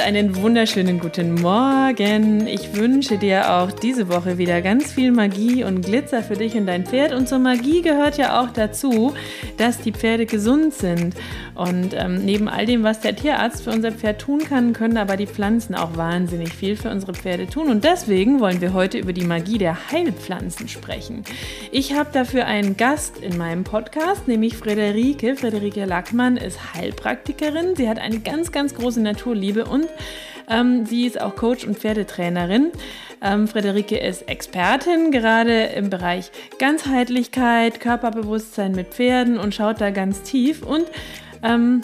einen wunderschönen guten Morgen. Ich wünsche dir auch diese Woche wieder ganz viel Magie und Glitzer für dich und dein Pferd. Und zur Magie gehört ja auch dazu, dass die Pferde gesund sind. Und ähm, neben all dem, was der Tierarzt für unser Pferd tun kann, können aber die Pflanzen auch wahnsinnig viel für unsere Pferde tun. Und deswegen wollen wir heute über die Magie der Heilpflanzen sprechen. Ich habe dafür einen Gast in meinem Podcast, nämlich Frederike. Frederike Lackmann ist Heilpraktikerin. Sie hat eine ganz, ganz große Naturliebe und ähm, sie ist auch Coach und Pferdetrainerin. Ähm, Frederike ist Expertin gerade im Bereich Ganzheitlichkeit, Körperbewusstsein mit Pferden und schaut da ganz tief. Und ähm,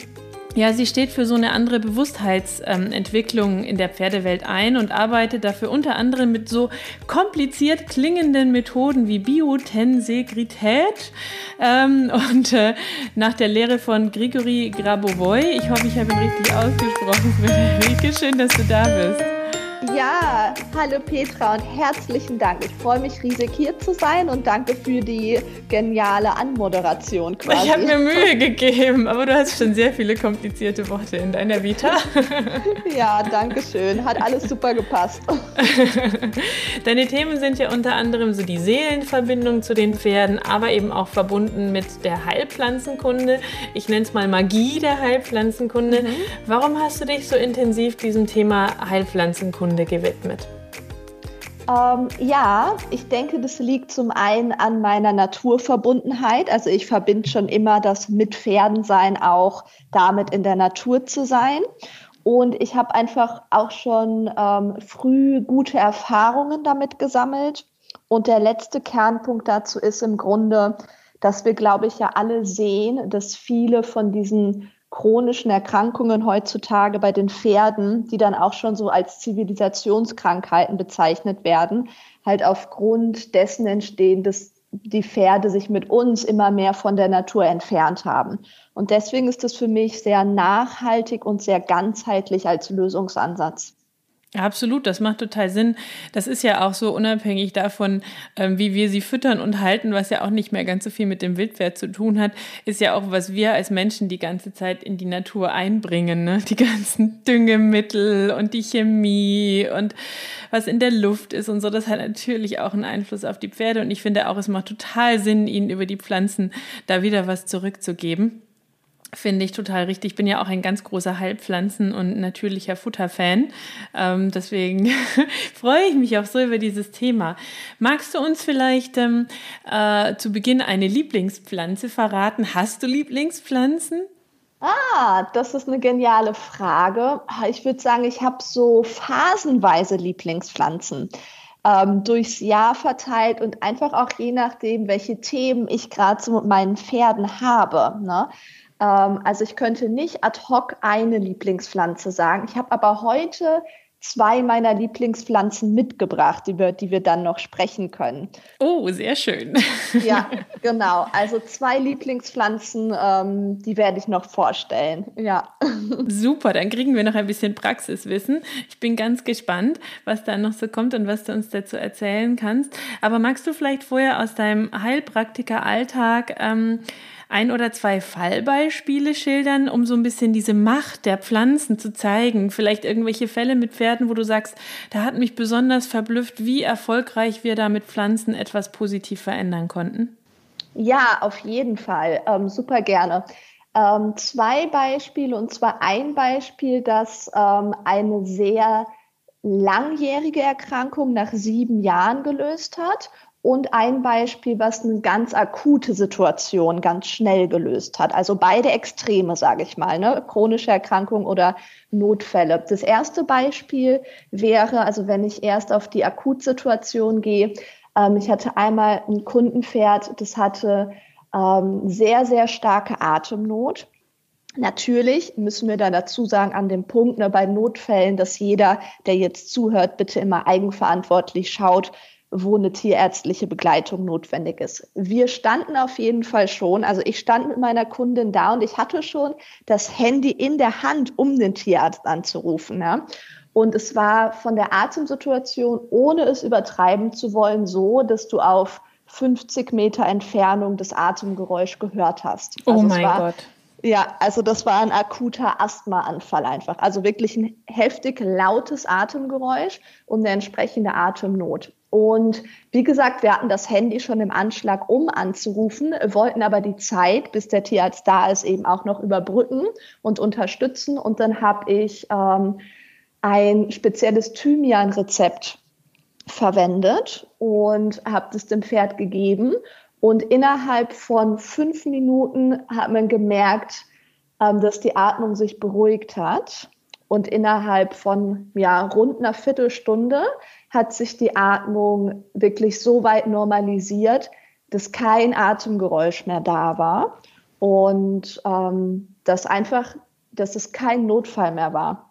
ja, sie steht für so eine andere Bewusstheitsentwicklung ähm, in der Pferdewelt ein und arbeitet dafür unter anderem mit so kompliziert klingenden Methoden wie Biotensegrität ähm, und äh, nach der Lehre von Grigori Grabovoi. Ich hoffe, ich habe ihn richtig ausgesprochen, Friederike. Schön, dass du da bist. Ja, hallo Petra und herzlichen Dank. Ich freue mich riesig hier zu sein und danke für die geniale Anmoderation quasi. Ich habe mir Mühe gegeben, aber du hast schon sehr viele komplizierte Worte in deiner Vita. ja, danke schön. Hat alles super gepasst. Deine Themen sind ja unter anderem so die Seelenverbindung zu den Pferden, aber eben auch verbunden mit der Heilpflanzenkunde. Ich nenne es mal Magie der Heilpflanzenkunde. Mhm. Warum hast du dich so intensiv diesem Thema Heilpflanzenkunde Kunde gewidmet? Ähm, ja, ich denke, das liegt zum einen an meiner Naturverbundenheit. Also ich verbinde schon immer das mit Pferden sein auch damit in der Natur zu sein. Und ich habe einfach auch schon ähm, früh gute Erfahrungen damit gesammelt. Und der letzte Kernpunkt dazu ist im Grunde, dass wir, glaube ich, ja alle sehen, dass viele von diesen chronischen Erkrankungen heutzutage bei den Pferden, die dann auch schon so als Zivilisationskrankheiten bezeichnet werden, halt aufgrund dessen entstehen, dass die Pferde sich mit uns immer mehr von der Natur entfernt haben. Und deswegen ist es für mich sehr nachhaltig und sehr ganzheitlich als Lösungsansatz. Absolut, das macht total Sinn. Das ist ja auch so unabhängig davon, ähm, wie wir sie füttern und halten, was ja auch nicht mehr ganz so viel mit dem Wildpferd zu tun hat, ist ja auch, was wir als Menschen die ganze Zeit in die Natur einbringen. Ne? Die ganzen Düngemittel und die Chemie und was in der Luft ist und so. Das hat natürlich auch einen Einfluss auf die Pferde. Und ich finde auch, es macht total Sinn, ihnen über die Pflanzen da wieder was zurückzugeben. Finde ich total richtig. Ich bin ja auch ein ganz großer Heilpflanzen- und natürlicher Futterfan. Ähm, deswegen freue ich mich auch so über dieses Thema. Magst du uns vielleicht ähm, äh, zu Beginn eine Lieblingspflanze verraten? Hast du Lieblingspflanzen? Ah, das ist eine geniale Frage. Ich würde sagen, ich habe so phasenweise Lieblingspflanzen ähm, durchs Jahr verteilt und einfach auch je nachdem, welche Themen ich gerade so mit meinen Pferden habe. Ne? Ähm, also ich könnte nicht ad hoc eine Lieblingspflanze sagen. Ich habe aber heute zwei meiner Lieblingspflanzen mitgebracht, über die wir dann noch sprechen können. Oh, sehr schön. Ja, genau. Also zwei Lieblingspflanzen, ähm, die werde ich noch vorstellen. Ja. Super, dann kriegen wir noch ein bisschen Praxiswissen. Ich bin ganz gespannt, was da noch so kommt und was du uns dazu erzählen kannst. Aber magst du vielleicht vorher aus deinem Heilpraktiker-Alltag ähm, ein oder zwei Fallbeispiele schildern, um so ein bisschen diese Macht der Pflanzen zu zeigen? Vielleicht irgendwelche Fälle mit Pferden, wo du sagst, da hat mich besonders verblüfft, wie erfolgreich wir da mit Pflanzen etwas positiv verändern konnten? Ja, auf jeden Fall. Ähm, super gerne. Ähm, zwei Beispiele, und zwar ein Beispiel, das ähm, eine sehr langjährige Erkrankung nach sieben Jahren gelöst hat und ein Beispiel, was eine ganz akute Situation ganz schnell gelöst hat. Also beide Extreme, sage ich mal, ne? chronische Erkrankung oder Notfälle. Das erste Beispiel wäre, also wenn ich erst auf die Akutsituation gehe, ähm, ich hatte einmal ein Kundenpferd, das hatte ähm, sehr, sehr starke Atemnot. Natürlich müssen wir da dazu sagen, an dem Punkt ne, bei Notfällen, dass jeder, der jetzt zuhört, bitte immer eigenverantwortlich schaut, wo eine tierärztliche Begleitung notwendig ist. Wir standen auf jeden Fall schon, also ich stand mit meiner Kundin da und ich hatte schon das Handy in der Hand, um den Tierarzt anzurufen. Ja. Und es war von der Atemsituation, ohne es übertreiben zu wollen, so, dass du auf 50 Meter Entfernung das Atemgeräusch gehört hast. Oh also oh mein war, Gott. Ja, also das war ein akuter Asthmaanfall einfach. Also wirklich ein heftig lautes Atemgeräusch und eine entsprechende Atemnot. Und wie gesagt, wir hatten das Handy schon im Anschlag, um anzurufen, wollten aber die Zeit, bis der Tierarzt da ist, eben auch noch überbrücken und unterstützen. Und dann habe ich ähm, ein spezielles Thymian-Rezept verwendet und habe das dem Pferd gegeben. Und innerhalb von fünf Minuten hat man gemerkt, ähm, dass die Atmung sich beruhigt hat. Und innerhalb von ja, rund einer Viertelstunde hat sich die Atmung wirklich so weit normalisiert, dass kein Atemgeräusch mehr da war und ähm, dass einfach, dass es kein Notfall mehr war.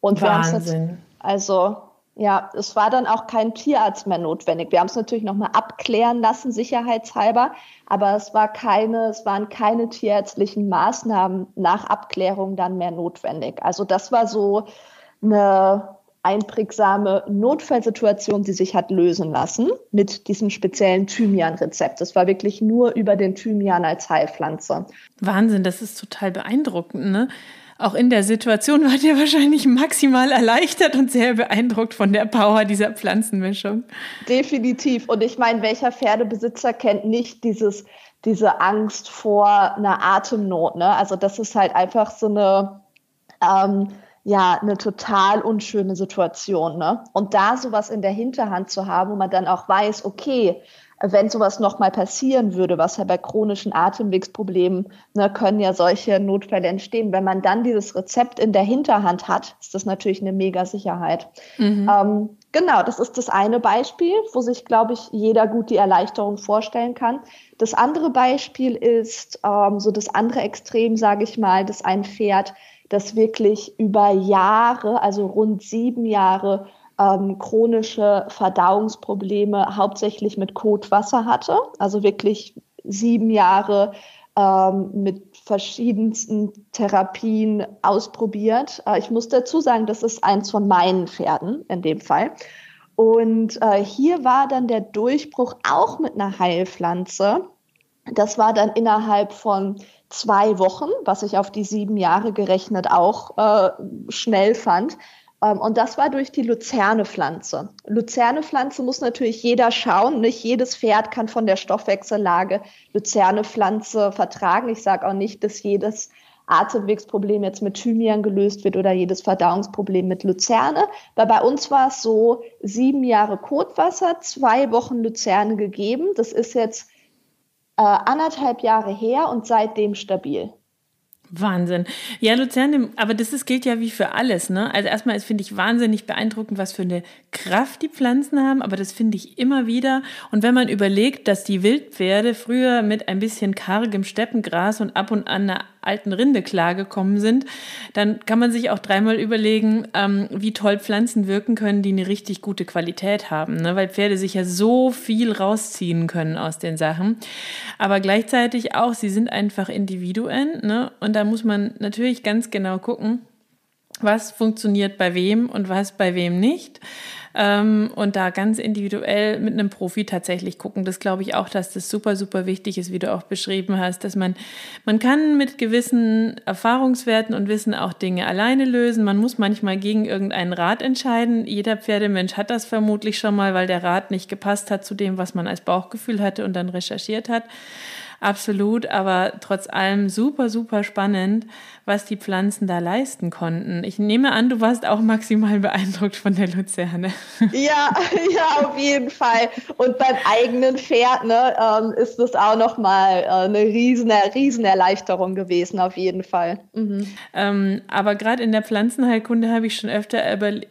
Und Wahnsinn. also ja, es war dann auch kein Tierarzt mehr notwendig. Wir haben es natürlich nochmal abklären lassen, sicherheitshalber, aber es war keine, es waren keine tierärztlichen Maßnahmen nach Abklärung dann mehr notwendig. Also das war so eine einprägsame Notfallsituation, die sich hat lösen lassen mit diesem speziellen Thymian-Rezept. Das war wirklich nur über den Thymian als Heilpflanze. Wahnsinn, das ist total beeindruckend, ne? Auch in der Situation wart ihr wahrscheinlich maximal erleichtert und sehr beeindruckt von der Power dieser Pflanzenmischung. Definitiv. Und ich meine, welcher Pferdebesitzer kennt nicht dieses, diese Angst vor einer Atemnot? Ne? Also das ist halt einfach so eine, ähm, ja, eine total unschöne Situation. Ne? Und da sowas in der Hinterhand zu haben, wo man dann auch weiß, okay, wenn sowas nochmal passieren würde, was ja bei chronischen Atemwegsproblemen, ne, können ja solche Notfälle entstehen. Wenn man dann dieses Rezept in der Hinterhand hat, ist das natürlich eine mega Sicherheit. Mhm. Ähm, genau, das ist das eine Beispiel, wo sich, glaube ich, jeder gut die Erleichterung vorstellen kann. Das andere Beispiel ist ähm, so das andere Extrem, sage ich mal, dass ein Pferd, das wirklich über Jahre, also rund sieben Jahre, ähm, chronische Verdauungsprobleme hauptsächlich mit Kotwasser hatte, also wirklich sieben Jahre ähm, mit verschiedensten Therapien ausprobiert. Äh, ich muss dazu sagen, das ist eins von meinen Pferden in dem Fall. Und äh, hier war dann der Durchbruch auch mit einer Heilpflanze. Das war dann innerhalb von zwei Wochen, was ich auf die sieben Jahre gerechnet auch äh, schnell fand. Ähm, und das war durch die Luzernepflanze. Luzernepflanze muss natürlich jeder schauen. Nicht jedes Pferd kann von der Stoffwechsellage Luzernepflanze vertragen. Ich sage auch nicht, dass jedes Atemwegsproblem jetzt mit Thymian gelöst wird oder jedes Verdauungsproblem mit Luzerne. Weil bei uns war es so, sieben Jahre Kotwasser, zwei Wochen Luzerne gegeben. Das ist jetzt äh, anderthalb Jahre her und seitdem stabil. Wahnsinn. Ja, Luzern, aber das ist, gilt ja wie für alles. Ne? Also erstmal finde ich wahnsinnig beeindruckend, was für eine Kraft die Pflanzen haben, aber das finde ich immer wieder. Und wenn man überlegt, dass die Wildpferde früher mit ein bisschen kargem Steppengras und ab und an einer alten Rinde klargekommen sind, dann kann man sich auch dreimal überlegen, ähm, wie toll Pflanzen wirken können, die eine richtig gute Qualität haben, ne? weil Pferde sich ja so viel rausziehen können aus den Sachen. Aber gleichzeitig auch, sie sind einfach Individuen ne? und da muss man natürlich ganz genau gucken, was funktioniert bei wem und was bei wem nicht ähm, und da ganz individuell mit einem Profi tatsächlich gucken. Das glaube ich auch, dass das super, super wichtig ist, wie du auch beschrieben hast, dass man, man kann mit gewissen Erfahrungswerten und Wissen auch Dinge alleine lösen. Man muss manchmal gegen irgendeinen Rat entscheiden. Jeder Pferdemensch hat das vermutlich schon mal, weil der Rat nicht gepasst hat zu dem, was man als Bauchgefühl hatte und dann recherchiert hat. Absolut, aber trotz allem super, super spannend, was die Pflanzen da leisten konnten. Ich nehme an, du warst auch maximal beeindruckt von der Luzerne. Ja, ja, auf jeden Fall. Und beim eigenen Pferd ne, ähm, ist das auch nochmal äh, eine riesen, riesen Erleichterung gewesen, auf jeden Fall. Mhm. Ähm, aber gerade in der Pflanzenheilkunde habe ich schon öfter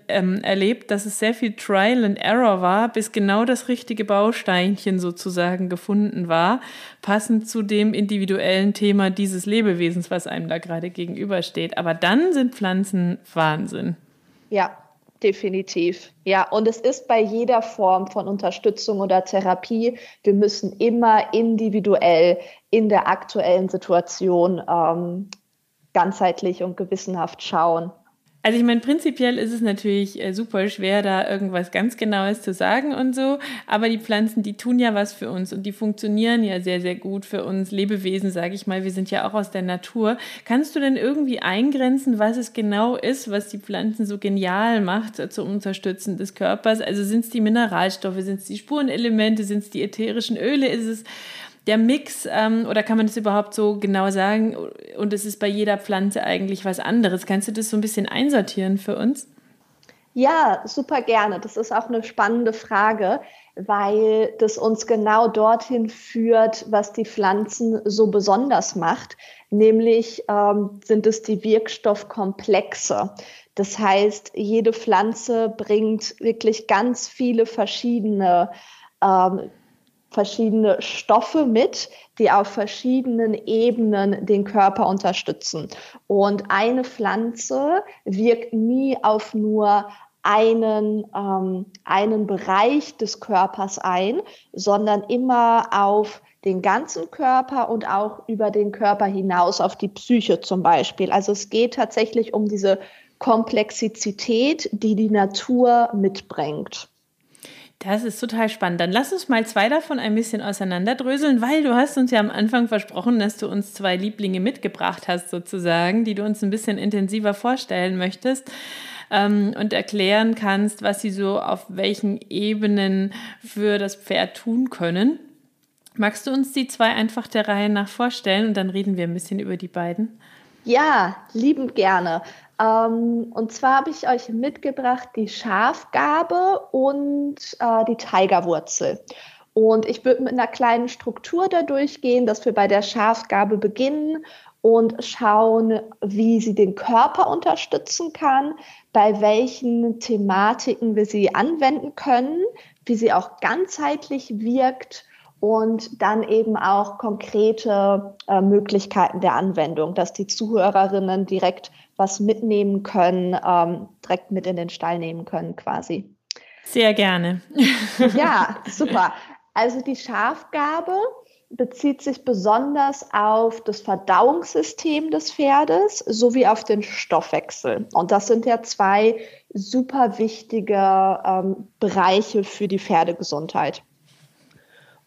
ähm, erlebt, dass es sehr viel Trial and Error war, bis genau das richtige Bausteinchen sozusagen gefunden war, passend zu dem individuellen Thema dieses Lebewesens, was einem da gerade gegenübersteht. Aber dann sind Pflanzen Wahnsinn. Ja, definitiv. Ja, und es ist bei jeder Form von Unterstützung oder Therapie, wir müssen immer individuell in der aktuellen Situation ähm, ganzheitlich und gewissenhaft schauen. Also ich meine, prinzipiell ist es natürlich äh, super schwer, da irgendwas ganz Genaues zu sagen und so, aber die Pflanzen, die tun ja was für uns und die funktionieren ja sehr, sehr gut für uns Lebewesen, sage ich mal. Wir sind ja auch aus der Natur. Kannst du denn irgendwie eingrenzen, was es genau ist, was die Pflanzen so genial macht äh, zum Unterstützen des Körpers? Also sind es die Mineralstoffe, sind es die Spurenelemente, sind es die ätherischen Öle, ist es der Mix, ähm, oder kann man das überhaupt so genau sagen? Und es ist bei jeder Pflanze eigentlich was anderes. Kannst du das so ein bisschen einsortieren für uns? Ja, super gerne. Das ist auch eine spannende Frage, weil das uns genau dorthin führt, was die Pflanzen so besonders macht. Nämlich ähm, sind es die Wirkstoffkomplexe. Das heißt, jede Pflanze bringt wirklich ganz viele verschiedene ähm, verschiedene Stoffe mit, die auf verschiedenen Ebenen den Körper unterstützen. Und eine Pflanze wirkt nie auf nur einen, ähm, einen Bereich des Körpers ein, sondern immer auf den ganzen Körper und auch über den Körper hinaus auf die Psyche zum Beispiel. Also es geht tatsächlich um diese Komplexität, die die Natur mitbringt. Das ist total spannend. Dann lass uns mal zwei davon ein bisschen auseinanderdröseln, weil du hast uns ja am Anfang versprochen, dass du uns zwei Lieblinge mitgebracht hast, sozusagen, die du uns ein bisschen intensiver vorstellen möchtest ähm, und erklären kannst, was sie so auf welchen Ebenen für das Pferd tun können. Magst du uns die zwei einfach der Reihe nach vorstellen und dann reden wir ein bisschen über die beiden? Ja, liebend gerne. Ähm, und zwar habe ich euch mitgebracht die Schafgabe und äh, die Tigerwurzel. Und ich würde mit einer kleinen Struktur da durchgehen, dass wir bei der Schafgabe beginnen und schauen, wie sie den Körper unterstützen kann, bei welchen Thematiken wir sie anwenden können, wie sie auch ganzheitlich wirkt und dann eben auch konkrete äh, Möglichkeiten der Anwendung, dass die Zuhörerinnen direkt was mitnehmen können, ähm, direkt mit in den Stall nehmen können quasi. Sehr gerne. ja, super. Also die Schafgabe bezieht sich besonders auf das Verdauungssystem des Pferdes sowie auf den Stoffwechsel. Und das sind ja zwei super wichtige ähm, Bereiche für die Pferdegesundheit.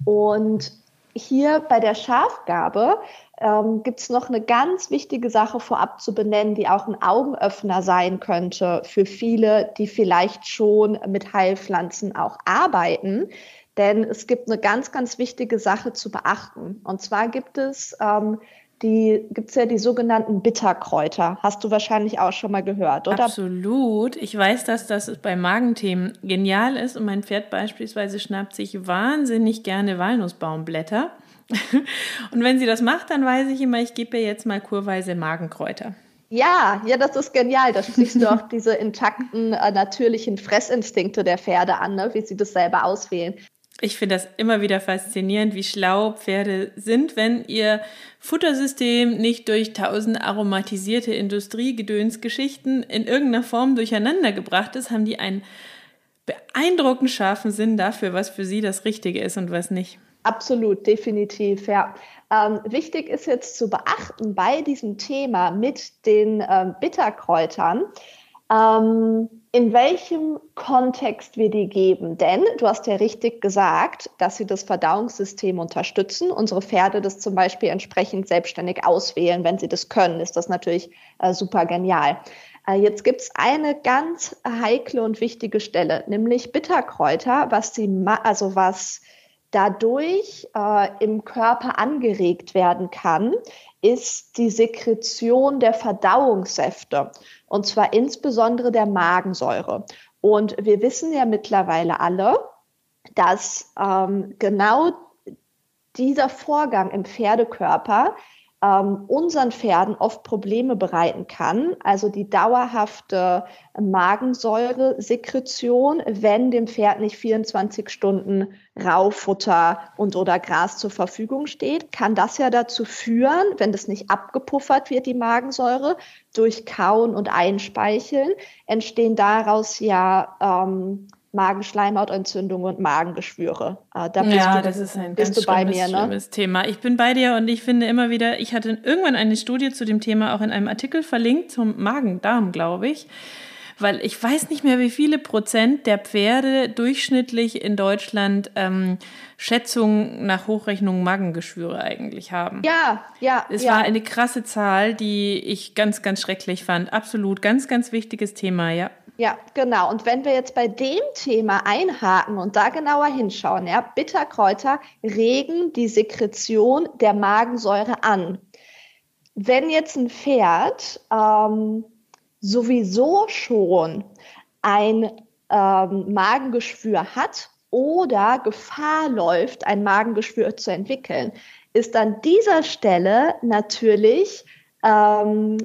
Und hier bei der Schafgabe ähm, gibt es noch eine ganz wichtige Sache vorab zu benennen, die auch ein Augenöffner sein könnte für viele, die vielleicht schon mit Heilpflanzen auch arbeiten. Denn es gibt eine ganz, ganz wichtige Sache zu beachten. Und zwar gibt es ähm, die gibt es ja die sogenannten Bitterkräuter. Hast du wahrscheinlich auch schon mal gehört, oder? Absolut. Ich weiß, dass das bei Magenthemen genial ist und mein Pferd beispielsweise schnappt sich wahnsinnig gerne Walnussbaumblätter. Und wenn sie das macht, dann weiß ich immer, ich gebe ihr jetzt mal kurweise Magenkräuter. Ja, ja, das ist genial. Da sprichst du auch diese intakten, äh, natürlichen Fressinstinkte der Pferde an, ne? wie sie das selber auswählen. Ich finde das immer wieder faszinierend, wie schlau Pferde sind, wenn ihr Futtersystem nicht durch tausend aromatisierte Industriegedönsgeschichten in irgendeiner Form durcheinander gebracht ist, haben die einen beeindruckend scharfen Sinn dafür, was für sie das Richtige ist und was nicht. absolut, definitiv, ja. Ähm, wichtig ist jetzt zu beachten bei diesem Thema mit den ähm, Bitterkräutern, ähm, in welchem Kontext wir die geben. Denn du hast ja richtig gesagt, dass sie das Verdauungssystem unterstützen. Unsere Pferde das zum Beispiel entsprechend selbstständig auswählen, wenn sie das können, ist das natürlich äh, super genial. Äh, jetzt gibt es eine ganz heikle und wichtige Stelle, nämlich Bitterkräuter, was sie, also was dadurch äh, im Körper angeregt werden kann, ist die Sekretion der Verdauungssäfte und zwar insbesondere der Magensäure. Und wir wissen ja mittlerweile alle, dass ähm, genau dieser Vorgang im Pferdekörper ähm, unseren Pferden oft Probleme bereiten kann. Also die dauerhafte Magensäuresekretion, wenn dem Pferd nicht 24 Stunden Raufutter und oder Gras zur Verfügung steht, kann das ja dazu führen, wenn das nicht abgepuffert wird, die Magensäure, durch Kauen und Einspeicheln, entstehen daraus ja ähm, Magenschleimhautentzündung und Magengeschwüre. Äh, da ja, du, das ist ein ganz schlimmes, mir, ne? schlimmes Thema. Ich bin bei dir und ich finde immer wieder, ich hatte irgendwann eine Studie zu dem Thema auch in einem Artikel verlinkt zum Magen-Darm, glaube ich. Weil ich weiß nicht mehr, wie viele Prozent der Pferde durchschnittlich in Deutschland ähm, Schätzungen nach Hochrechnung Magengeschwüre eigentlich haben. Ja, ja. Es ja. war eine krasse Zahl, die ich ganz, ganz schrecklich fand. Absolut, ganz, ganz wichtiges Thema, ja. Ja, genau. Und wenn wir jetzt bei dem Thema einhaken und da genauer hinschauen, ja, Bitterkräuter regen die Sekretion der Magensäure an. Wenn jetzt ein Pferd ähm, sowieso schon ein ähm, Magengeschwür hat oder Gefahr läuft, ein Magengeschwür zu entwickeln, ist an dieser Stelle natürlich ähm,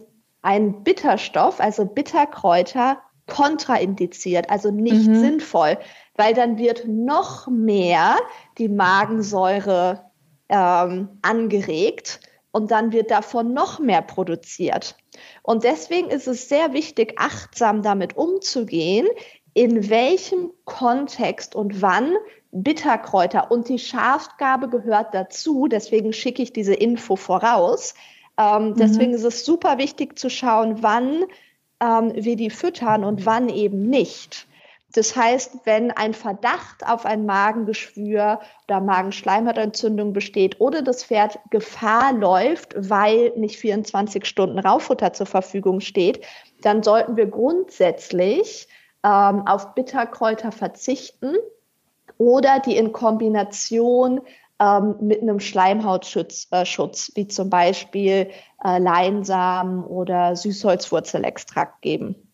ein Bitterstoff, also Bitterkräuter, kontraindiziert, also nicht mhm. sinnvoll, weil dann wird noch mehr die Magensäure ähm, angeregt und dann wird davon noch mehr produziert. Und deswegen ist es sehr wichtig, achtsam damit umzugehen, in welchem Kontext und wann Bitterkräuter und die Schafgabe gehört dazu. Deswegen schicke ich diese Info voraus. Ähm, mhm. Deswegen ist es super wichtig zu schauen, wann ähm, wir die füttern und wann eben nicht. Das heißt, wenn ein Verdacht auf ein Magengeschwür oder Magenschleimhautentzündung besteht oder das Pferd Gefahr läuft, weil nicht 24 Stunden Rauffutter zur Verfügung steht, dann sollten wir grundsätzlich ähm, auf Bitterkräuter verzichten oder die in Kombination ähm, mit einem Schleimhautschutz, äh, Schutz, wie zum Beispiel äh, Leinsamen oder Süßholzwurzelextrakt geben.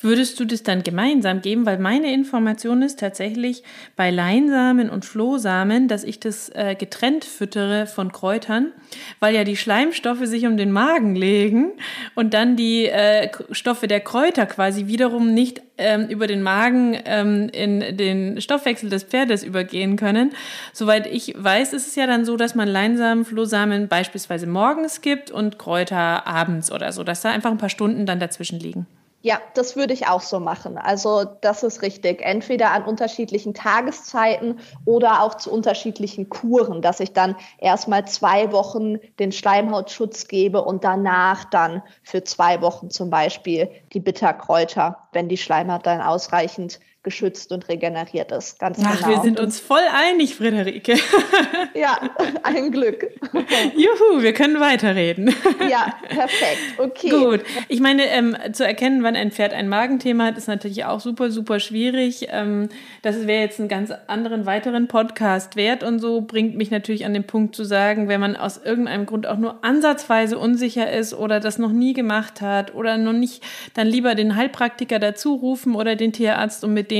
Würdest du das dann gemeinsam geben? Weil meine Information ist tatsächlich bei Leinsamen und Flohsamen, dass ich das äh, getrennt füttere von Kräutern, weil ja die Schleimstoffe sich um den Magen legen und dann die äh, Stoffe der Kräuter quasi wiederum nicht ähm, über den Magen ähm, in den Stoffwechsel des Pferdes übergehen können. Soweit ich weiß, ist es ja dann so, dass man Leinsamen, Flohsamen beispielsweise morgens gibt und Kräuter abends oder so, dass da einfach ein paar Stunden dann dazwischen liegen. Ja, das würde ich auch so machen. Also das ist richtig. Entweder an unterschiedlichen Tageszeiten oder auch zu unterschiedlichen Kuren, dass ich dann erstmal zwei Wochen den Schleimhautschutz gebe und danach dann für zwei Wochen zum Beispiel die Bitterkräuter, wenn die Schleimhaut dann ausreichend geschützt und regeneriert ist. Ganz Ach, genau. wir sind uns voll einig, Friederike. ja, ein Glück. Juhu, wir können weiterreden. ja, perfekt. Okay. Gut. Ich meine, ähm, zu erkennen, wann ein Pferd ein Magenthema hat, ist natürlich auch super, super schwierig. Ähm, das wäre jetzt einen ganz anderen weiteren Podcast wert und so bringt mich natürlich an den Punkt zu sagen, wenn man aus irgendeinem Grund auch nur ansatzweise unsicher ist oder das noch nie gemacht hat oder noch nicht, dann lieber den Heilpraktiker dazu rufen oder den Tierarzt und mit dem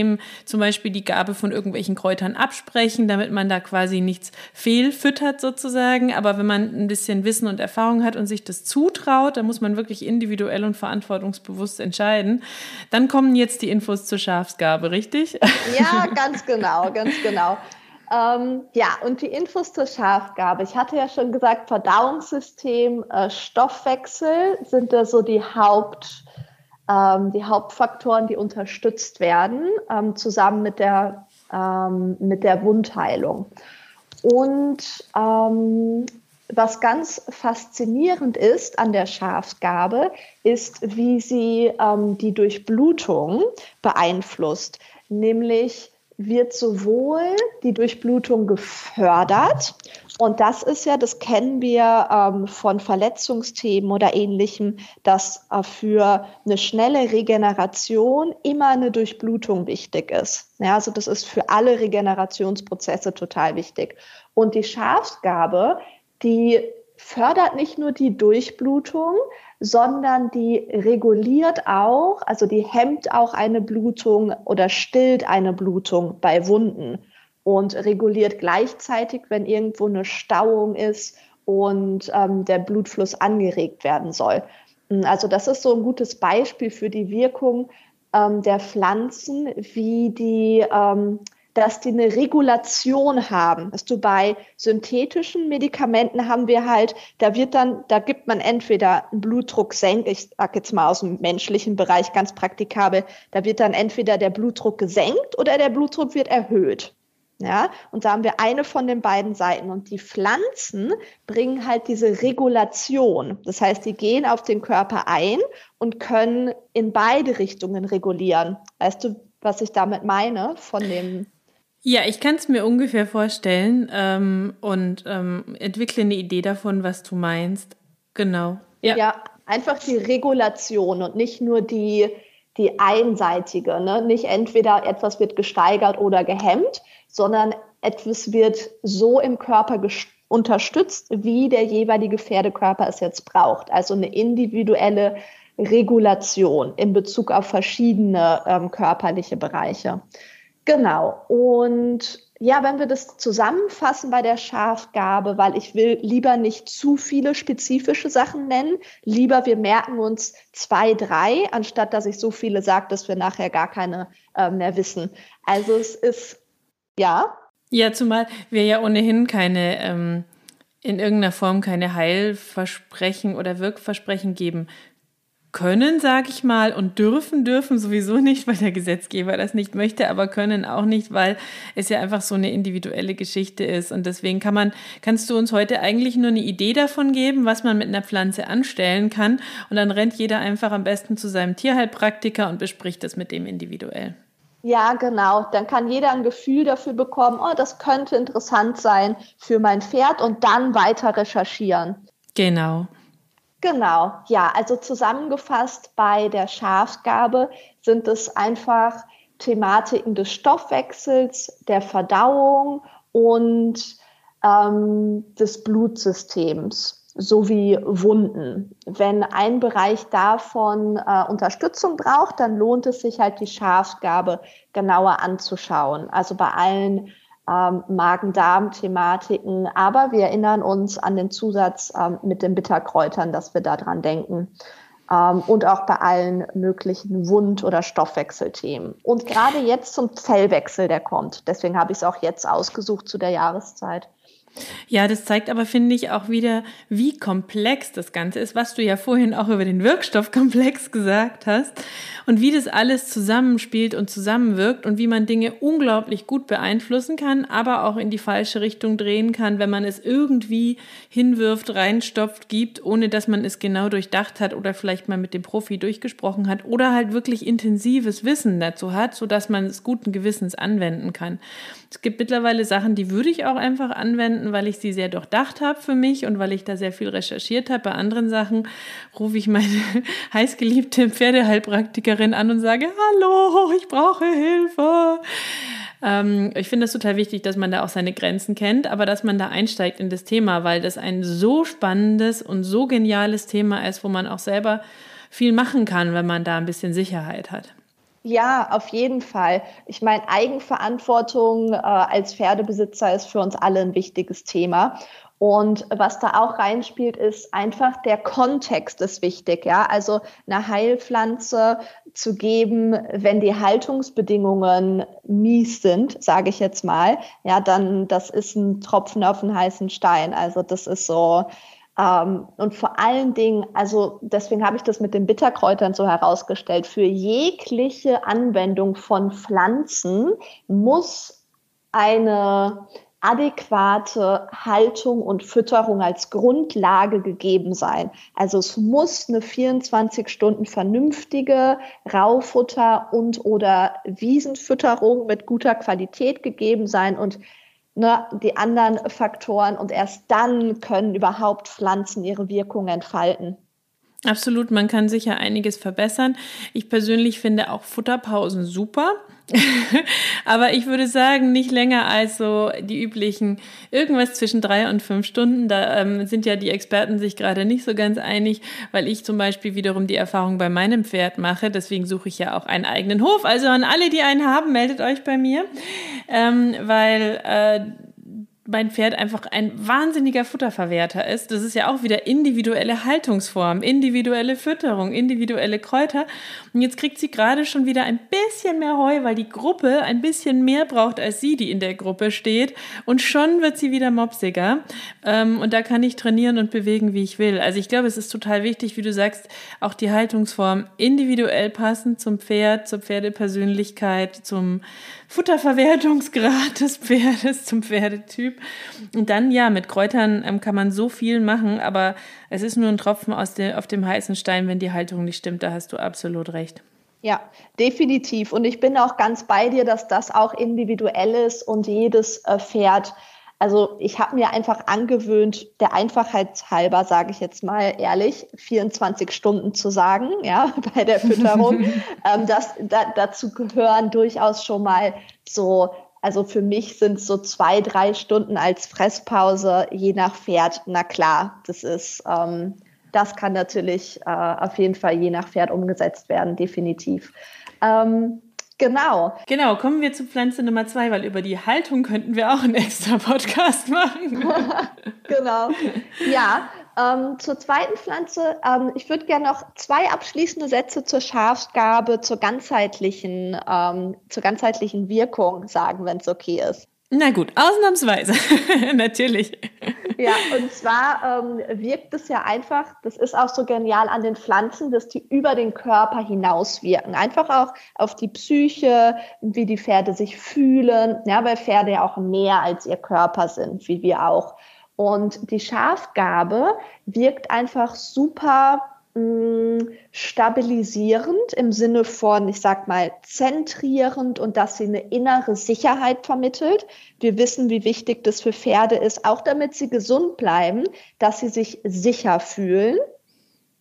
zum Beispiel die Gabe von irgendwelchen Kräutern absprechen, damit man da quasi nichts fehlfüttert sozusagen. Aber wenn man ein bisschen Wissen und Erfahrung hat und sich das zutraut, dann muss man wirklich individuell und verantwortungsbewusst entscheiden. Dann kommen jetzt die Infos zur Schafsgabe, richtig? Ja, ganz genau, ganz genau. Ähm, ja, und die Infos zur Schafgabe. Ich hatte ja schon gesagt, Verdauungssystem, äh, Stoffwechsel sind da so die Haupt, ähm, die Hauptfaktoren, die unterstützt werden, ähm, zusammen mit der, ähm, mit der Wundheilung. und ähm, was ganz faszinierend ist an der Schafsgabe, ist, wie sie ähm, die Durchblutung beeinflusst. Nämlich wird sowohl die Durchblutung gefördert, und das ist ja, das kennen wir ähm, von Verletzungsthemen oder ähnlichem, dass äh, für eine schnelle Regeneration immer eine Durchblutung wichtig ist. Ja, also das ist für alle Regenerationsprozesse total wichtig. Und die Schafsgabe, die fördert nicht nur die Durchblutung, sondern die reguliert auch, also die hemmt auch eine Blutung oder stillt eine Blutung bei Wunden und reguliert gleichzeitig, wenn irgendwo eine Stauung ist und ähm, der Blutfluss angeregt werden soll. Also das ist so ein gutes Beispiel für die Wirkung ähm, der Pflanzen, wie die ähm, dass die eine Regulation haben. Dass du bei synthetischen Medikamenten haben wir halt, da wird dann, da gibt man entweder einen Blutdruck senkt, ich sag jetzt mal aus dem menschlichen Bereich ganz praktikabel, da wird dann entweder der Blutdruck gesenkt oder der Blutdruck wird erhöht. Ja, und da haben wir eine von den beiden Seiten. Und die Pflanzen bringen halt diese Regulation. Das heißt, die gehen auf den Körper ein und können in beide Richtungen regulieren. Weißt du, was ich damit meine von dem ja, ich kann es mir ungefähr vorstellen ähm, und ähm, entwickle eine Idee davon, was du meinst. Genau. Ja, ja einfach die Regulation und nicht nur die, die einseitige. Ne? Nicht entweder etwas wird gesteigert oder gehemmt, sondern etwas wird so im Körper unterstützt, wie der jeweilige Pferdekörper es jetzt braucht. Also eine individuelle Regulation in Bezug auf verschiedene ähm, körperliche Bereiche. Genau. Und ja, wenn wir das zusammenfassen bei der Schafgabe, weil ich will lieber nicht zu viele spezifische Sachen nennen, lieber wir merken uns zwei, drei, anstatt dass ich so viele sage, dass wir nachher gar keine äh, mehr wissen. Also es ist, ja. Ja, zumal wir ja ohnehin keine, ähm, in irgendeiner Form keine Heilversprechen oder Wirkversprechen geben können, sage ich mal, und dürfen, dürfen sowieso nicht, weil der Gesetzgeber das nicht möchte, aber können auch nicht, weil es ja einfach so eine individuelle Geschichte ist. Und deswegen kann man, kannst du uns heute eigentlich nur eine Idee davon geben, was man mit einer Pflanze anstellen kann. Und dann rennt jeder einfach am besten zu seinem Tierheilpraktiker und bespricht das mit dem individuell. Ja, genau. Dann kann jeder ein Gefühl dafür bekommen, oh, das könnte interessant sein für mein Pferd und dann weiter recherchieren. Genau. Genau, ja, also zusammengefasst bei der Schafgabe sind es einfach Thematiken des Stoffwechsels, der Verdauung und ähm, des Blutsystems sowie Wunden. Wenn ein Bereich davon äh, Unterstützung braucht, dann lohnt es sich halt die Schafgabe genauer anzuschauen. Also bei allen ähm, Magen-Darm-Thematiken. Aber wir erinnern uns an den Zusatz ähm, mit den Bitterkräutern, dass wir daran denken. Ähm, und auch bei allen möglichen Wund- oder Stoffwechselthemen. Und gerade jetzt zum Zellwechsel, der kommt. Deswegen habe ich es auch jetzt ausgesucht zu der Jahreszeit. Ja, das zeigt aber, finde ich, auch wieder, wie komplex das Ganze ist, was du ja vorhin auch über den Wirkstoffkomplex gesagt hast und wie das alles zusammenspielt und zusammenwirkt und wie man Dinge unglaublich gut beeinflussen kann, aber auch in die falsche Richtung drehen kann, wenn man es irgendwie hinwirft, reinstopft, gibt, ohne dass man es genau durchdacht hat oder vielleicht mal mit dem Profi durchgesprochen hat oder halt wirklich intensives Wissen dazu hat, sodass man es guten Gewissens anwenden kann. Es gibt mittlerweile Sachen, die würde ich auch einfach anwenden, weil ich sie sehr durchdacht habe für mich und weil ich da sehr viel recherchiert habe. Bei anderen Sachen rufe ich meine heißgeliebte Pferdeheilpraktikerin an und sage, hallo, ich brauche Hilfe. Ähm, ich finde es total wichtig, dass man da auch seine Grenzen kennt, aber dass man da einsteigt in das Thema, weil das ein so spannendes und so geniales Thema ist, wo man auch selber viel machen kann, wenn man da ein bisschen Sicherheit hat. Ja, auf jeden Fall. Ich meine, Eigenverantwortung äh, als Pferdebesitzer ist für uns alle ein wichtiges Thema. Und was da auch reinspielt, ist einfach der Kontext ist wichtig. Ja, also eine Heilpflanze zu geben, wenn die Haltungsbedingungen mies sind, sage ich jetzt mal, ja, dann das ist ein Tropfen auf einen heißen Stein. Also das ist so, ähm, und vor allen Dingen, also deswegen habe ich das mit den Bitterkräutern so herausgestellt, für jegliche Anwendung von Pflanzen muss eine adäquate Haltung und Fütterung als Grundlage gegeben sein. Also es muss eine 24 Stunden vernünftige Raufutter und oder Wiesenfütterung mit guter Qualität gegeben sein und ne, die anderen Faktoren und erst dann können überhaupt Pflanzen ihre Wirkung entfalten. Absolut, man kann sicher einiges verbessern. Ich persönlich finde auch Futterpausen super. Aber ich würde sagen, nicht länger als so die üblichen irgendwas zwischen drei und fünf Stunden. Da ähm, sind ja die Experten sich gerade nicht so ganz einig, weil ich zum Beispiel wiederum die Erfahrung bei meinem Pferd mache. Deswegen suche ich ja auch einen eigenen Hof. Also an alle, die einen haben, meldet euch bei mir, ähm, weil äh, mein Pferd einfach ein wahnsinniger Futterverwerter ist. Das ist ja auch wieder individuelle Haltungsform, individuelle Fütterung, individuelle Kräuter. Und jetzt kriegt sie gerade schon wieder ein bisschen mehr Heu, weil die Gruppe ein bisschen mehr braucht als sie, die in der Gruppe steht. Und schon wird sie wieder mopsiger. Ähm, und da kann ich trainieren und bewegen, wie ich will. Also ich glaube, es ist total wichtig, wie du sagst, auch die Haltungsform individuell passend zum Pferd, zur Pferdepersönlichkeit, zum Futterverwertungsgrad des Pferdes zum Pferdetyp. Und dann, ja, mit Kräutern ähm, kann man so viel machen, aber es ist nur ein Tropfen aus de, auf dem heißen Stein, wenn die Haltung nicht stimmt. Da hast du absolut recht. Ja, definitiv. Und ich bin auch ganz bei dir, dass das auch individuell ist und jedes äh, Pferd also ich habe mir einfach angewöhnt, der Einfachheit halber, sage ich jetzt mal ehrlich, 24 Stunden zu sagen, ja, bei der Fütterung. ähm, das, da, dazu gehören durchaus schon mal so, also für mich sind es so zwei, drei Stunden als Fresspause, je nach Pferd. Na klar, das ist, ähm, das kann natürlich äh, auf jeden Fall je nach Pferd umgesetzt werden, definitiv. Ähm, Genau. Genau, kommen wir zu Pflanze Nummer zwei, weil über die Haltung könnten wir auch einen extra Podcast machen. genau. Ja, ähm, zur zweiten Pflanze. Ähm, ich würde gerne noch zwei abschließende Sätze zur Schafsgabe, zur ganzheitlichen, ähm, zur ganzheitlichen Wirkung sagen, wenn es okay ist. Na gut, ausnahmsweise, natürlich. Ja, und zwar ähm, wirkt es ja einfach, das ist auch so genial an den Pflanzen, dass die über den Körper hinaus wirken. Einfach auch auf die Psyche, wie die Pferde sich fühlen, ja, weil Pferde ja auch mehr als ihr Körper sind, wie wir auch. Und die Schafgabe wirkt einfach super stabilisierend im Sinne von, ich sag mal, zentrierend und dass sie eine innere Sicherheit vermittelt. Wir wissen, wie wichtig das für Pferde ist, auch damit sie gesund bleiben, dass sie sich sicher fühlen.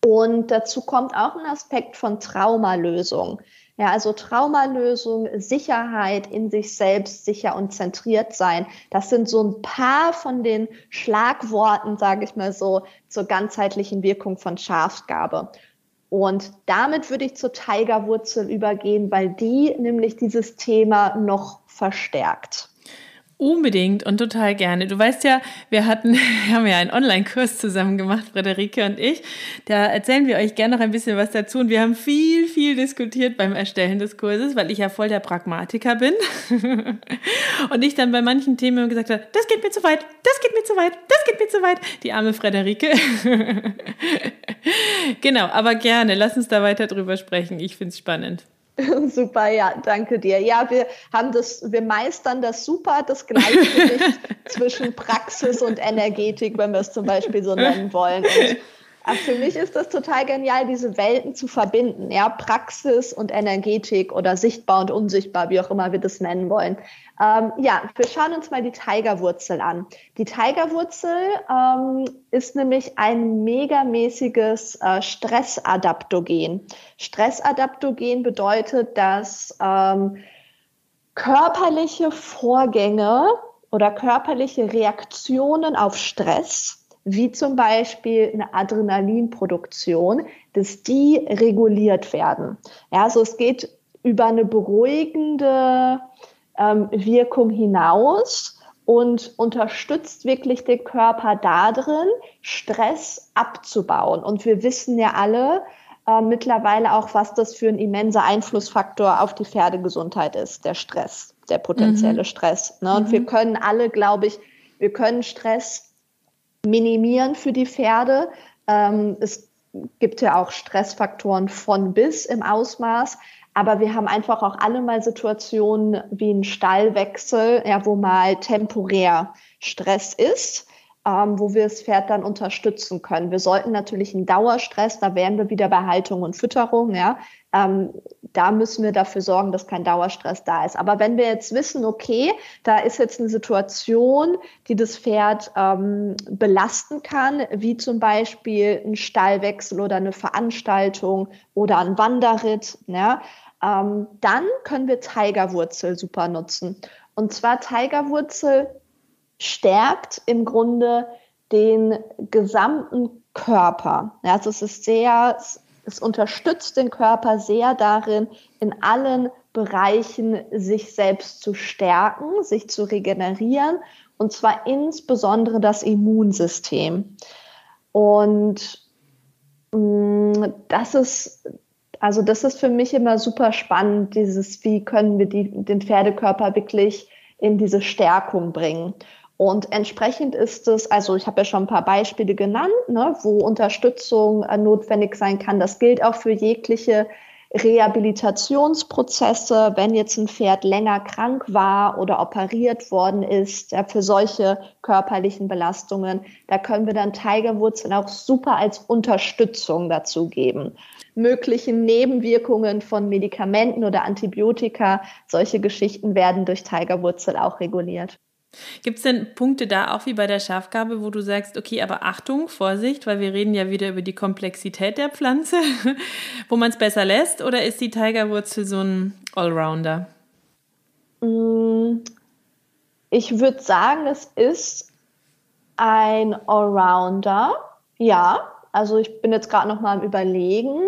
Und dazu kommt auch ein Aspekt von Traumalösung. Ja, also Traumalösung, Sicherheit in sich selbst, sicher und zentriert sein. Das sind so ein paar von den Schlagworten, sage ich mal so, zur ganzheitlichen Wirkung von Schafsgabe. Und damit würde ich zur Tigerwurzel übergehen, weil die nämlich dieses Thema noch verstärkt. Unbedingt und total gerne. Du weißt ja, wir hatten, wir haben ja einen Online-Kurs zusammen gemacht, Frederike und ich. Da erzählen wir euch gerne noch ein bisschen was dazu. Und wir haben viel, viel diskutiert beim Erstellen des Kurses, weil ich ja voll der Pragmatiker bin. und ich dann bei manchen Themen gesagt habe, das geht mir zu weit, das geht mir zu weit, das geht mir zu weit. Die arme Frederike. genau, aber gerne. Lass uns da weiter drüber sprechen. Ich finde es spannend. Super, ja, danke dir. Ja, wir haben das, wir meistern das super, das Gleichgewicht zwischen Praxis und Energetik, wenn wir es zum Beispiel so nennen wollen. Und aber für mich ist das total genial, diese Welten zu verbinden, ja, Praxis und Energetik oder sichtbar und unsichtbar, wie auch immer wir das nennen wollen. Ähm, ja, wir schauen uns mal die Tigerwurzel an. Die Tigerwurzel ähm, ist nämlich ein megamäßiges äh, Stressadaptogen. Stressadaptogen bedeutet, dass ähm, körperliche Vorgänge oder körperliche Reaktionen auf Stress wie zum Beispiel eine Adrenalinproduktion, dass die reguliert werden. Ja, also es geht über eine beruhigende ähm, Wirkung hinaus und unterstützt wirklich den Körper darin, Stress abzubauen. Und wir wissen ja alle äh, mittlerweile auch, was das für ein immenser Einflussfaktor auf die Pferdegesundheit ist, der Stress, der potenzielle mhm. Stress. Ne? Und mhm. wir können alle, glaube ich, wir können Stress minimieren für die Pferde. Ähm, es gibt ja auch Stressfaktoren von bis im Ausmaß. Aber wir haben einfach auch alle mal Situationen wie einen Stallwechsel, ja, wo mal temporär Stress ist ähm, wo wir das Pferd dann unterstützen können. Wir sollten natürlich einen Dauerstress, da wären wir wieder bei Haltung und Fütterung, ja, ähm, da müssen wir dafür sorgen, dass kein Dauerstress da ist. Aber wenn wir jetzt wissen, okay, da ist jetzt eine Situation, die das Pferd ähm, belasten kann, wie zum Beispiel ein Stallwechsel oder eine Veranstaltung oder ein Wanderritt, ja, ähm, dann können wir Tigerwurzel super nutzen. Und zwar Tigerwurzel stärkt im Grunde den gesamten Körper. Ja, also es ist sehr, es unterstützt den Körper sehr darin, in allen Bereichen sich selbst zu stärken, sich zu regenerieren und zwar insbesondere das Immunsystem. Und mh, mm, das ist also das ist für mich immer super spannend, dieses, wie können wir die, den Pferdekörper wirklich in diese Stärkung bringen. Und entsprechend ist es, also ich habe ja schon ein paar Beispiele genannt, ne, wo Unterstützung äh, notwendig sein kann. Das gilt auch für jegliche Rehabilitationsprozesse, wenn jetzt ein Pferd länger krank war oder operiert worden ist, ja, für solche körperlichen Belastungen, da können wir dann Tigerwurzeln auch super als Unterstützung dazu geben. Möglichen Nebenwirkungen von Medikamenten oder Antibiotika, solche Geschichten werden durch Tigerwurzel auch reguliert. Gibt es denn Punkte da auch wie bei der Schafgabe, wo du sagst, okay, aber Achtung, Vorsicht, weil wir reden ja wieder über die Komplexität der Pflanze, wo man es besser lässt, oder ist die Tigerwurzel so ein Allrounder? Mm, ich würde sagen, es ist ein Allrounder. Ja, also ich bin jetzt gerade noch mal am Überlegen.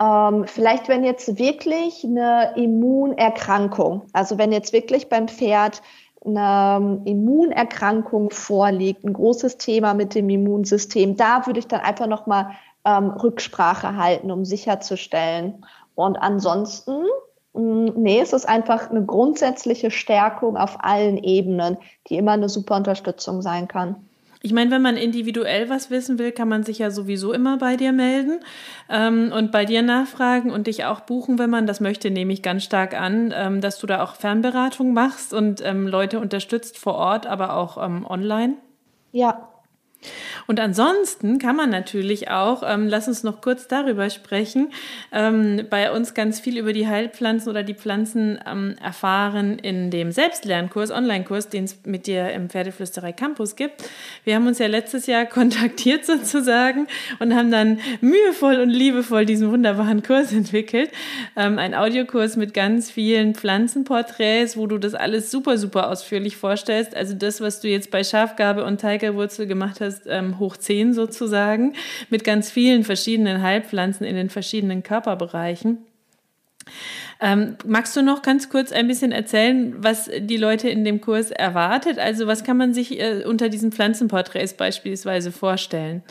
Ähm, vielleicht, wenn jetzt wirklich eine Immunerkrankung, also wenn jetzt wirklich beim Pferd eine Immunerkrankung vorliegt, ein großes Thema mit dem Immunsystem, da würde ich dann einfach nochmal ähm, Rücksprache halten, um sicherzustellen. Und ansonsten, mh, mm, nee, es ist einfach eine grundsätzliche Stärkung auf allen Ebenen, die immer eine super Unterstützung sein kann. Ich meine, wenn man individuell was wissen will, kann man sich ja sowieso immer bei dir melden ähm, und bei dir nachfragen und dich auch buchen, wenn man das möchte, nehme ich ganz stark an, ähm, dass du da auch Fernberatung machst und ähm, Leute unterstützt vor Ort, aber auch ähm, online. Ja, und ansonsten kann man natürlich auch, ähm, lass uns noch kurz darüber sprechen, ähm, bei uns ganz viel über die Heilpflanzen oder die Pflanzen ähm, erfahren in dem Selbstlernkurs, Online-Kurs, den es mit dir im Pferdeflüsterei Campus gibt. Wir haben uns ja letztes Jahr kontaktiert sozusagen und haben dann mühevoll und liebevoll diesen wunderbaren Kurs entwickelt. Ähm, ein Audiokurs mit ganz vielen Pflanzenporträts, wo du das alles super, super ausführlich vorstellst. Also das, was du jetzt bei Schafgabe und Tigerwurzel gemacht hast, ist ähm, hoch 10 sozusagen, mit ganz vielen verschiedenen Heilpflanzen in den verschiedenen Körperbereichen. Ähm, magst du noch ganz kurz ein bisschen erzählen, was die Leute in dem Kurs erwartet? Also was kann man sich äh, unter diesen Pflanzenporträts beispielsweise vorstellen?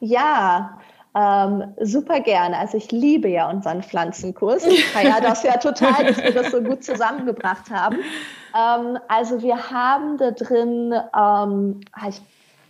Ja, ähm, super gerne. Also ich liebe ja unseren Pflanzenkurs. Ich feiere das ja total, dass wir das so gut zusammengebracht haben. Ähm, also wir haben da drin, ähm, ich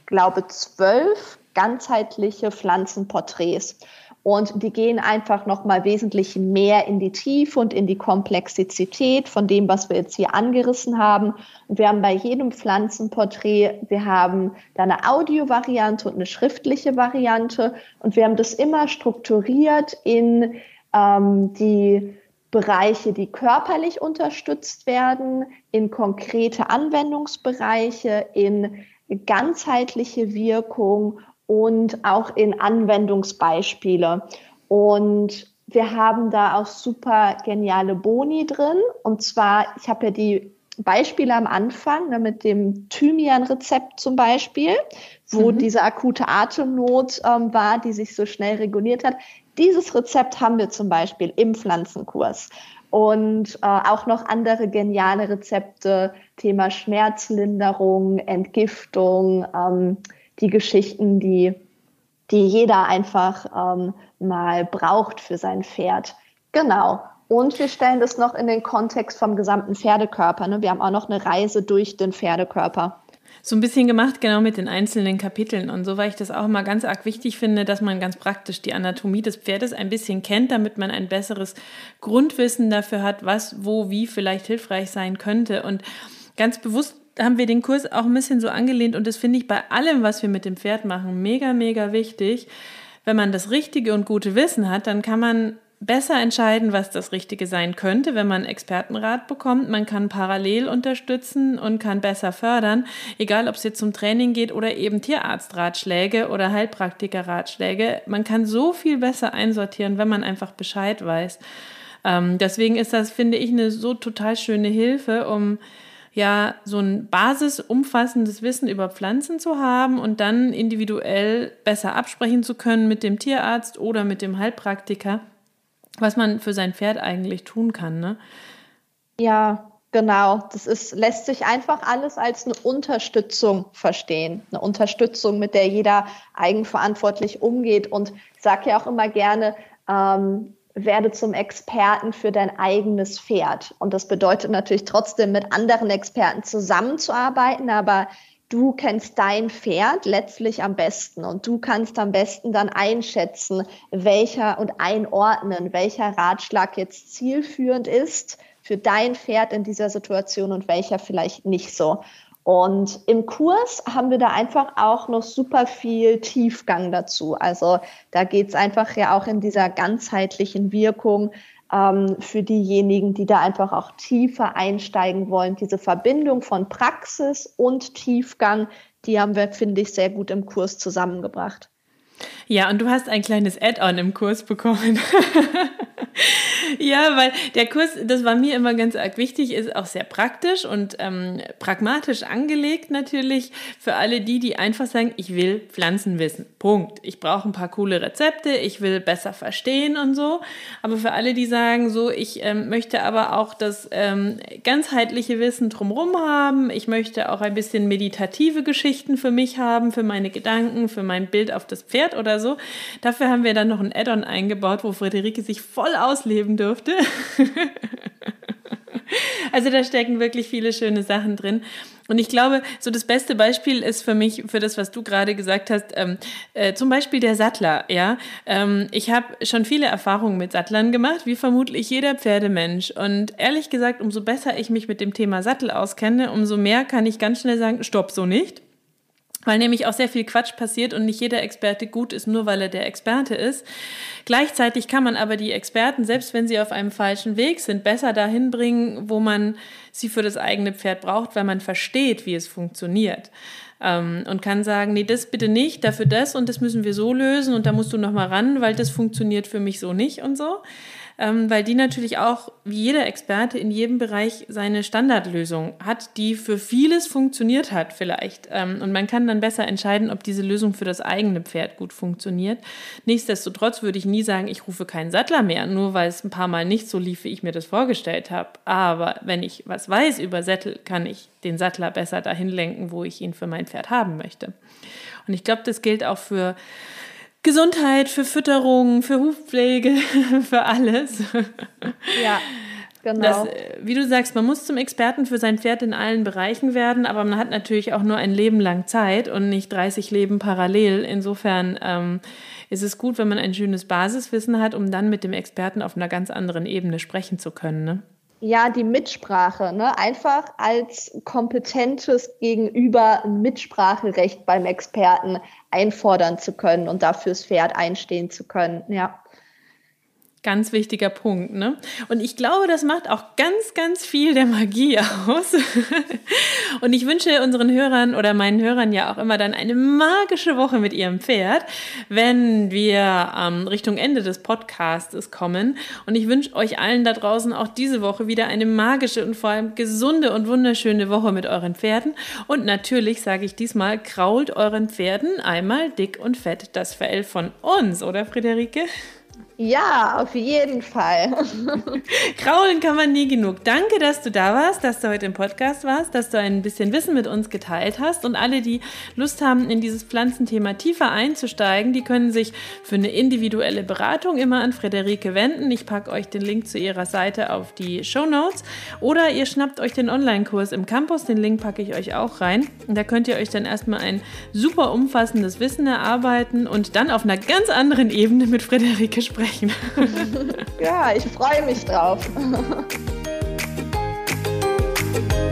glaube, zwölf ganzheitliche Pflanzenporträts. Und die gehen einfach nochmal wesentlich mehr in die Tiefe und in die Komplexität von dem, was wir jetzt hier angerissen haben. Und wir haben bei jedem Pflanzenporträt, wir haben da eine Audiovariante und eine schriftliche Variante. Und wir haben das immer strukturiert in ähm, die Bereiche, die körperlich unterstützt werden, in konkrete Anwendungsbereiche, in ganzheitliche Wirkung und auch in Anwendungsbeispiele. Und wir haben da auch super geniale Boni drin. Und zwar, ich habe ja die Beispiele am Anfang ne, mit dem Thymian-Rezept zum Beispiel, wo mhm. diese akute Atemnot ähm, war, die sich so schnell reguliert hat. Dieses Rezept haben wir zum Beispiel im Pflanzenkurs und äh, auch noch andere geniale Rezepte, Thema Schmerzlinderung, Entgiftung, ähm, die Geschichten, die, die jeder einfach ähm, mal braucht für sein Pferd. Genau. Und wir stellen das noch in den Kontext vom gesamten Pferdekörper. Ne? Wir haben auch noch eine Reise durch den Pferdekörper. so ein bisschen gemacht, genau mit den einzelnen Kapiteln und so, weil ich das auch mal ganz arg wichtig finde, dass man ganz praktisch die Anatomie des Pferdes ein bisschen kennt, damit man ein besseres Grundwissen dafür hat, was, wo, wie vielleicht hilfreich sein könnte. Und ganz bewusst haben wir den Kurs auch ein bisschen so angelehnt und das finde ich bei allem, was wir mit dem Pferd machen, mega, mega wichtig. Wenn man das richtige und gute Wissen hat, dann kann man besser entscheiden, was das Richtige sein könnte, wenn man Expertenrat bekommt. Man kann parallel unterstützen und kann besser fördern, egal ob es jetzt zum Training geht oder eben Tierarztratschläge oder Heilpraktikerratschläge. Man kann so viel besser einsortieren, wenn man einfach Bescheid weiß. Ähm, deswegen ist das, finde ich, eine so total schöne Hilfe, um ja so ein basisumfassendes Wissen über Pflanzen zu haben und dann individuell besser absprechen zu können mit dem Tierarzt oder mit dem Heilpraktiker was man für sein Pferd eigentlich tun kann, ne? Ja, genau. Das ist, lässt sich einfach alles als eine Unterstützung verstehen. Eine Unterstützung, mit der jeder eigenverantwortlich umgeht. Und ich sage ja auch immer gerne, ähm, werde zum Experten für dein eigenes Pferd. Und das bedeutet natürlich trotzdem mit anderen Experten zusammenzuarbeiten, aber du kennst dein Pferd letztlich am besten und du kannst am besten dann einschätzen, welcher und einordnen, welcher Ratschlag jetzt zielführend ist für dein Pferd in dieser Situation und welcher vielleicht nicht so. Und im Kurs haben wir da einfach auch noch super viel Tiefgang dazu. Also da geht es einfach ja auch in dieser ganzheitlichen Wirkung ähm, für diejenigen, die da einfach auch tiefer einsteigen wollen. Diese Verbindung von Praxis und Tiefgang, die haben wir, finde ich, sehr gut im Kurs zusammengebracht. Ja, und du hast ein kleines Add-on im Kurs bekommen. ja, weil der Kurs, das war mir immer ganz arg wichtig, ist auch sehr praktisch und ähm, pragmatisch angelegt natürlich für alle die, die einfach sagen, ich will Pflanzen wissen. Punkt. Ich brauche ein paar coole Rezepte, ich will besser verstehen und so. Aber für alle, die sagen, so, ich ähm, möchte aber auch das ähm, ganzheitliche Wissen drumherum haben, ich möchte auch ein bisschen meditative Geschichten für mich haben, für meine Gedanken, für mein Bild auf das Pferd oder so. Dafür haben wir dann noch ein Add-on eingebaut, wo Friederike sich voll ausleben durfte. also da stecken wirklich viele schöne Sachen drin. Und ich glaube, so das beste Beispiel ist für mich, für das, was du gerade gesagt hast, ähm, äh, zum Beispiel der Sattler. Ja, ähm, ich habe schon viele Erfahrungen mit Sattlern gemacht, wie vermutlich jeder Pferdemensch. Und ehrlich gesagt, umso besser ich mich mit dem Thema Sattel auskenne, umso mehr kann ich ganz schnell sagen, stopp, so nicht weil nämlich auch sehr viel Quatsch passiert und nicht jeder Experte gut ist, nur weil er der Experte ist. Gleichzeitig kann man aber die Experten, selbst wenn sie auf einem falschen Weg sind, besser dahin bringen, wo man sie für das eigene Pferd braucht, weil man versteht, wie es funktioniert. Ähm, und kann sagen, nee, das bitte nicht, dafür das und das müssen wir so lösen und da musst du noch mal ran, weil das funktioniert für mich so nicht und so ähm, weil die natürlich auch, wie jeder Experte in jedem Bereich, seine Standardlösung hat, die für vieles funktioniert hat vielleicht. Ähm, und man kann dann besser entscheiden, ob diese Lösung für das eigene Pferd gut funktioniert. Nichtsdestotrotz würde ich nie sagen, ich rufe keinen Sattler mehr, nur weil es ein paar Mal nicht so lief, wie ich mir das vorgestellt habe. Aber wenn ich was weiß über Sättel, kann ich den Sattler besser dahin lenken, wo ich ihn für mein Pferd haben möchte. Und ich glaube, das gilt auch für Gesundheit, für Fütterung, für Hufpflege, für alles. Ja. Genau. Das, äh, wie du sagst, man muss zum Experten für sein Pferd in allen Bereichen werden, aber man hat natürlich auch nur ein Leben lang Zeit und nicht 30 Leben parallel. Insofern ähm, ist es gut, wenn man ein schönes Basiswissen hat, um dann mit dem Experten auf einer ganz anderen Ebene sprechen zu können. Ne? Ja, die Mitsprache, ne? einfach als kompetentes Gegenüber Mitspracherecht beim Experten einfordern zu können und dafür das Pferd einstehen zu können. Ja. Ganz wichtiger Punkt, ne? Und ich glaube, das macht auch ganz, ganz viel der Magie aus. Und ich wünsche unseren Hörern oder meinen Hörern ja auch immer dann eine magische Woche mit ihrem Pferd, wenn wir ähm, Richtung Ende des Podcasts kommen. Und ich wünsche euch allen da draußen auch diese Woche wieder eine magische und vor allem gesunde und wunderschöne Woche mit euren Pferden. Und natürlich sage ich diesmal, krault euren Pferden einmal dick und fett das Fell von uns, oder Friederike? Ja, auf jeden Fall. Kraulen kann man nie genug. Danke, dass du da warst, dass du heute im Podcast warst, dass du ein bisschen Wissen mit uns geteilt hast. Und alle, die Lust haben, in dieses Pflanzenthema tiefer einzusteigen, die können sich für eine individuelle Beratung immer an Frederike wenden. Ich packe euch den Link zu ihrer Seite auf die Show Notes. Oder ihr schnappt euch den Online-Kurs im Campus. Den Link packe ich euch auch rein. Und da könnt ihr euch dann erstmal ein super umfassendes Wissen erarbeiten und dann auf einer ganz anderen Ebene mit Frederike sprechen. ja, ich freue mich drauf.